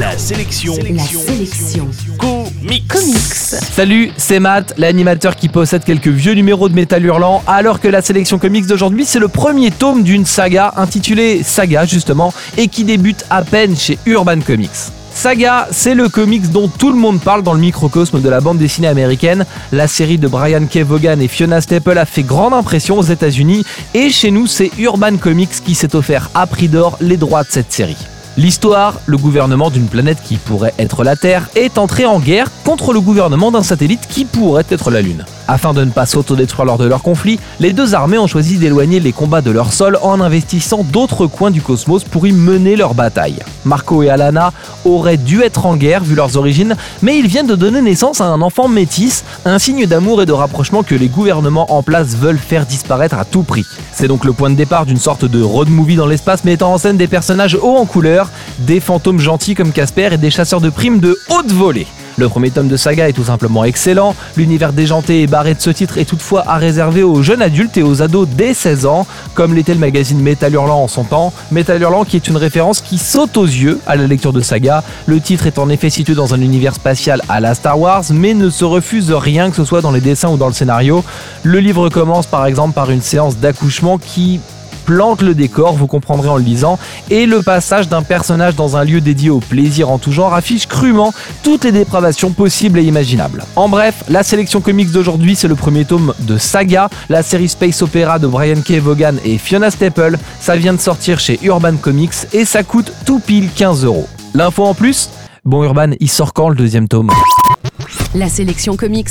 La sélection. La sélection. Comics. Comics. Salut, c'est Matt, l'animateur qui possède quelques vieux numéros de métal hurlant, alors que la sélection comics d'aujourd'hui, c'est le premier tome d'une saga intitulée Saga justement, et qui débute à peine chez Urban Comics. Saga, c'est le comics dont tout le monde parle dans le microcosme de la bande dessinée américaine. La série de Brian K. Vaughan et Fiona Staple a fait grande impression aux États-Unis, et chez nous, c'est Urban Comics qui s'est offert à prix d'or les droits de cette série. L'histoire, le gouvernement d'une planète qui pourrait être la Terre est entré en guerre contre le gouvernement d'un satellite qui pourrait être la Lune. Afin de ne pas s'autodétruire lors de leur conflit, les deux armées ont choisi d'éloigner les combats de leur sol en investissant d'autres coins du cosmos pour y mener leur bataille. Marco et Alana auraient dû être en guerre vu leurs origines, mais ils viennent de donner naissance à un enfant métis, un signe d'amour et de rapprochement que les gouvernements en place veulent faire disparaître à tout prix. C'est donc le point de départ d'une sorte de road movie dans l'espace mettant en scène des personnages hauts en couleur, des fantômes gentils comme Casper et des chasseurs de primes de haute volée. Le premier tome de saga est tout simplement excellent, l'univers déjanté et barré de ce titre est toutefois à réserver aux jeunes adultes et aux ados dès 16 ans, comme l'était le magazine Metal Hurlant en son temps. Metal Hurlant qui est une référence qui saute aux yeux à la lecture de saga. Le titre est en effet situé dans un univers spatial à la Star Wars, mais ne se refuse rien que ce soit dans les dessins ou dans le scénario. Le livre commence par exemple par une séance d'accouchement qui plante le décor, vous comprendrez en le lisant, et le passage d'un personnage dans un lieu dédié au plaisir en tout genre affiche crûment toutes les dépravations possibles et imaginables. En bref, la sélection comics d'aujourd'hui, c'est le premier tome de Saga, la série Space Opera de Brian K. Vaughan et Fiona Staple. Ça vient de sortir chez Urban Comics et ça coûte tout pile 15 euros. L'info en plus? Bon Urban, il sort quand le deuxième tome? La sélection comics,